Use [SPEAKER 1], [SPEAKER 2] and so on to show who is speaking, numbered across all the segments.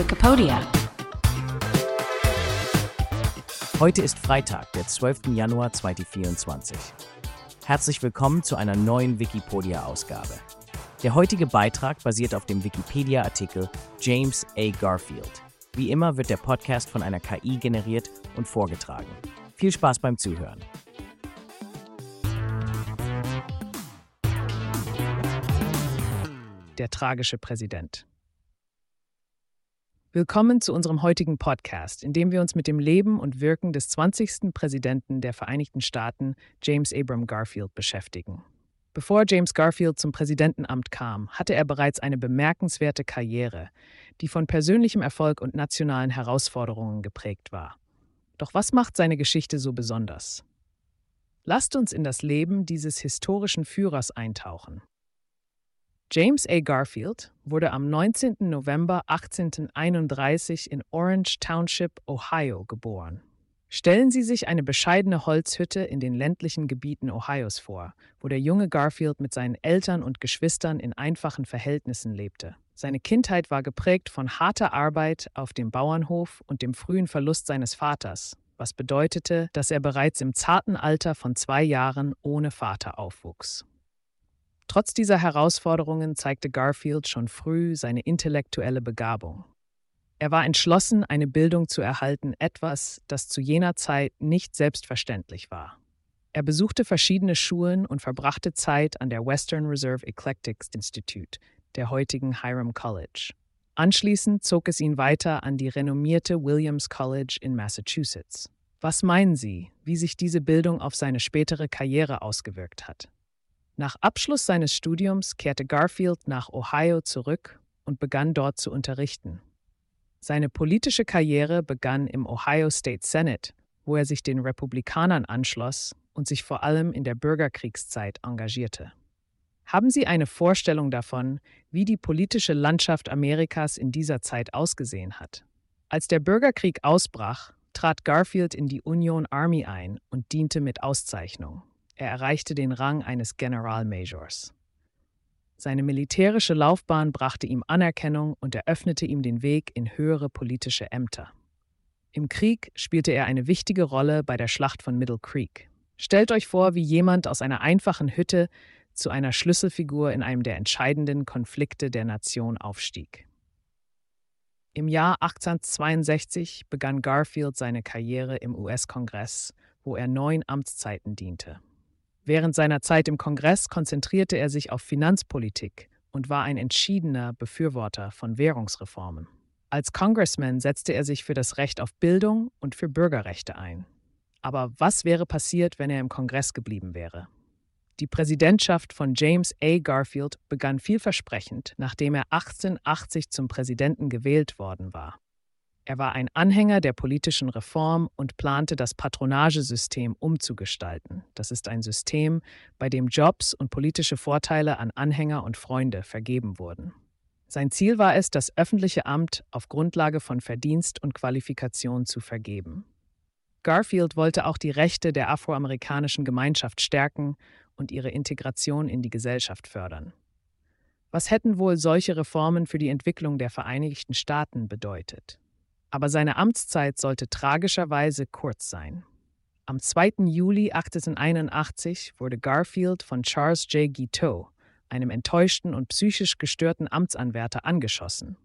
[SPEAKER 1] Wikipedia.
[SPEAKER 2] Heute ist Freitag, der 12. Januar 2024. Herzlich willkommen zu einer neuen Wikipedia-Ausgabe. Der heutige Beitrag basiert auf dem Wikipedia-Artikel James A. Garfield. Wie immer wird der Podcast von einer KI generiert und vorgetragen. Viel Spaß beim Zuhören.
[SPEAKER 3] Der tragische Präsident. Willkommen zu unserem heutigen Podcast, in dem wir uns mit dem Leben und Wirken des 20. Präsidenten der Vereinigten Staaten, James Abram Garfield, beschäftigen. Bevor James Garfield zum Präsidentenamt kam, hatte er bereits eine bemerkenswerte Karriere, die von persönlichem Erfolg und nationalen Herausforderungen geprägt war. Doch was macht seine Geschichte so besonders? Lasst uns in das Leben dieses historischen Führers eintauchen. James A. Garfield wurde am 19. November 1831 in Orange Township, Ohio, geboren. Stellen Sie sich eine bescheidene Holzhütte in den ländlichen Gebieten Ohios vor, wo der junge Garfield mit seinen Eltern und Geschwistern in einfachen Verhältnissen lebte. Seine Kindheit war geprägt von harter Arbeit auf dem Bauernhof und dem frühen Verlust seines Vaters, was bedeutete, dass er bereits im zarten Alter von zwei Jahren ohne Vater aufwuchs. Trotz dieser Herausforderungen zeigte Garfield schon früh seine intellektuelle Begabung. Er war entschlossen, eine Bildung zu erhalten, etwas, das zu jener Zeit nicht selbstverständlich war. Er besuchte verschiedene Schulen und verbrachte Zeit an der Western Reserve Eclectics Institute, der heutigen Hiram College. Anschließend zog es ihn weiter an die renommierte Williams College in Massachusetts. Was meinen Sie, wie sich diese Bildung auf seine spätere Karriere ausgewirkt hat? Nach Abschluss seines Studiums kehrte Garfield nach Ohio zurück und begann dort zu unterrichten. Seine politische Karriere begann im Ohio State Senate, wo er sich den Republikanern anschloss und sich vor allem in der Bürgerkriegszeit engagierte. Haben Sie eine Vorstellung davon, wie die politische Landschaft Amerikas in dieser Zeit ausgesehen hat? Als der Bürgerkrieg ausbrach, trat Garfield in die Union Army ein und diente mit Auszeichnung. Er erreichte den Rang eines Generalmajors. Seine militärische Laufbahn brachte ihm Anerkennung und eröffnete ihm den Weg in höhere politische Ämter. Im Krieg spielte er eine wichtige Rolle bei der Schlacht von Middle Creek. Stellt euch vor, wie jemand aus einer einfachen Hütte zu einer Schlüsselfigur in einem der entscheidenden Konflikte der Nation aufstieg. Im Jahr 1862 begann Garfield seine Karriere im US-Kongress, wo er neun Amtszeiten diente. Während seiner Zeit im Kongress konzentrierte er sich auf Finanzpolitik und war ein entschiedener Befürworter von Währungsreformen. Als Congressman setzte er sich für das Recht auf Bildung und für Bürgerrechte ein. Aber was wäre passiert, wenn er im Kongress geblieben wäre? Die Präsidentschaft von James A. Garfield begann vielversprechend, nachdem er 1880 zum Präsidenten gewählt worden war. Er war ein Anhänger der politischen Reform und plante das Patronagesystem umzugestalten. Das ist ein System, bei dem Jobs und politische Vorteile an Anhänger und Freunde vergeben wurden. Sein Ziel war es, das öffentliche Amt auf Grundlage von Verdienst und Qualifikation zu vergeben. Garfield wollte auch die Rechte der afroamerikanischen Gemeinschaft stärken und ihre Integration in die Gesellschaft fördern. Was hätten wohl solche Reformen für die Entwicklung der Vereinigten Staaten bedeutet? Aber seine Amtszeit sollte tragischerweise kurz sein. Am 2. Juli 1881 wurde Garfield von Charles J. Guiteau, einem enttäuschten und psychisch gestörten Amtsanwärter, angeschossen.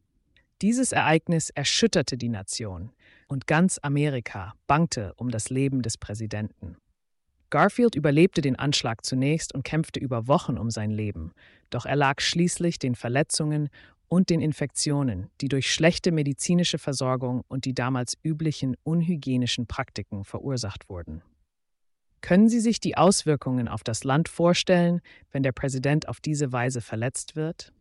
[SPEAKER 3] Dieses Ereignis erschütterte die Nation und ganz Amerika bangte um das Leben des Präsidenten. Garfield überlebte den Anschlag zunächst und kämpfte über Wochen um sein Leben, doch er lag schließlich den Verletzungen und den Infektionen, die durch schlechte medizinische Versorgung und die damals üblichen unhygienischen Praktiken verursacht wurden. Können Sie sich die Auswirkungen auf das Land vorstellen, wenn der Präsident auf diese Weise verletzt wird?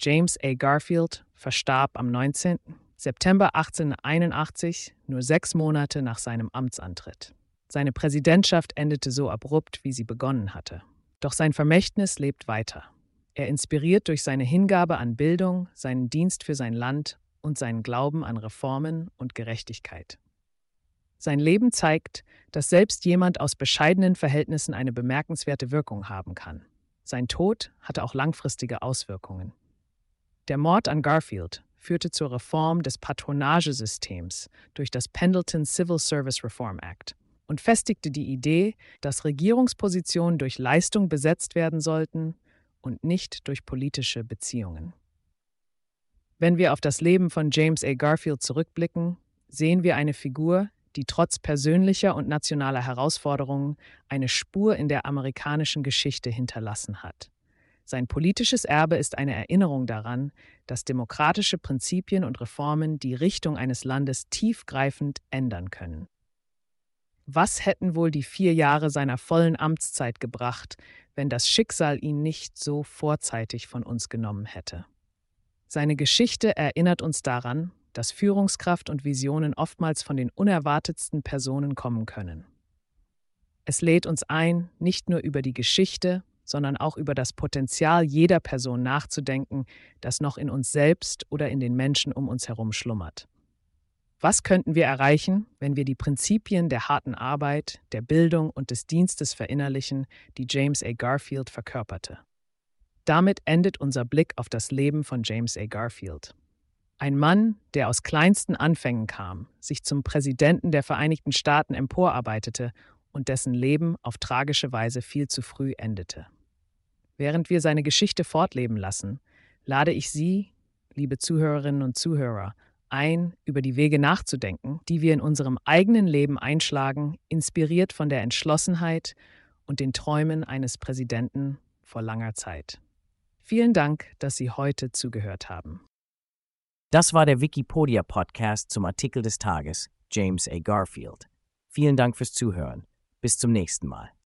[SPEAKER 3] James A. Garfield verstarb am 19. September 1881, nur sechs Monate nach seinem Amtsantritt. Seine Präsidentschaft endete so abrupt, wie sie begonnen hatte. Doch sein Vermächtnis lebt weiter. Er inspiriert durch seine Hingabe an Bildung, seinen Dienst für sein Land und seinen Glauben an Reformen und Gerechtigkeit. Sein Leben zeigt, dass selbst jemand aus bescheidenen Verhältnissen eine bemerkenswerte Wirkung haben kann. Sein Tod hatte auch langfristige Auswirkungen. Der Mord an Garfield führte zur Reform des Patronagesystems durch das Pendleton Civil Service Reform Act und festigte die Idee, dass Regierungspositionen durch Leistung besetzt werden sollten und nicht durch politische Beziehungen. Wenn wir auf das Leben von James A. Garfield zurückblicken, sehen wir eine Figur, die trotz persönlicher und nationaler Herausforderungen eine Spur in der amerikanischen Geschichte hinterlassen hat. Sein politisches Erbe ist eine Erinnerung daran, dass demokratische Prinzipien und Reformen die Richtung eines Landes tiefgreifend ändern können. Was hätten wohl die vier Jahre seiner vollen Amtszeit gebracht, wenn das Schicksal ihn nicht so vorzeitig von uns genommen hätte? Seine Geschichte erinnert uns daran, dass Führungskraft und Visionen oftmals von den unerwartetsten Personen kommen können. Es lädt uns ein, nicht nur über die Geschichte, sondern auch über das Potenzial jeder Person nachzudenken, das noch in uns selbst oder in den Menschen um uns herum schlummert. Was könnten wir erreichen, wenn wir die Prinzipien der harten Arbeit, der Bildung und des Dienstes verinnerlichen, die James A. Garfield verkörperte? Damit endet unser Blick auf das Leben von James A. Garfield. Ein Mann, der aus kleinsten Anfängen kam, sich zum Präsidenten der Vereinigten Staaten emporarbeitete und dessen Leben auf tragische Weise viel zu früh endete. Während wir seine Geschichte fortleben lassen, lade ich Sie, liebe Zuhörerinnen und Zuhörer, ein, über die Wege nachzudenken, die wir in unserem eigenen Leben einschlagen, inspiriert von der Entschlossenheit und den Träumen eines Präsidenten vor langer Zeit. Vielen Dank, dass Sie heute zugehört haben.
[SPEAKER 2] Das war der Wikipedia Podcast zum Artikel des Tages James A. Garfield. Vielen Dank fürs Zuhören. Bis zum nächsten Mal.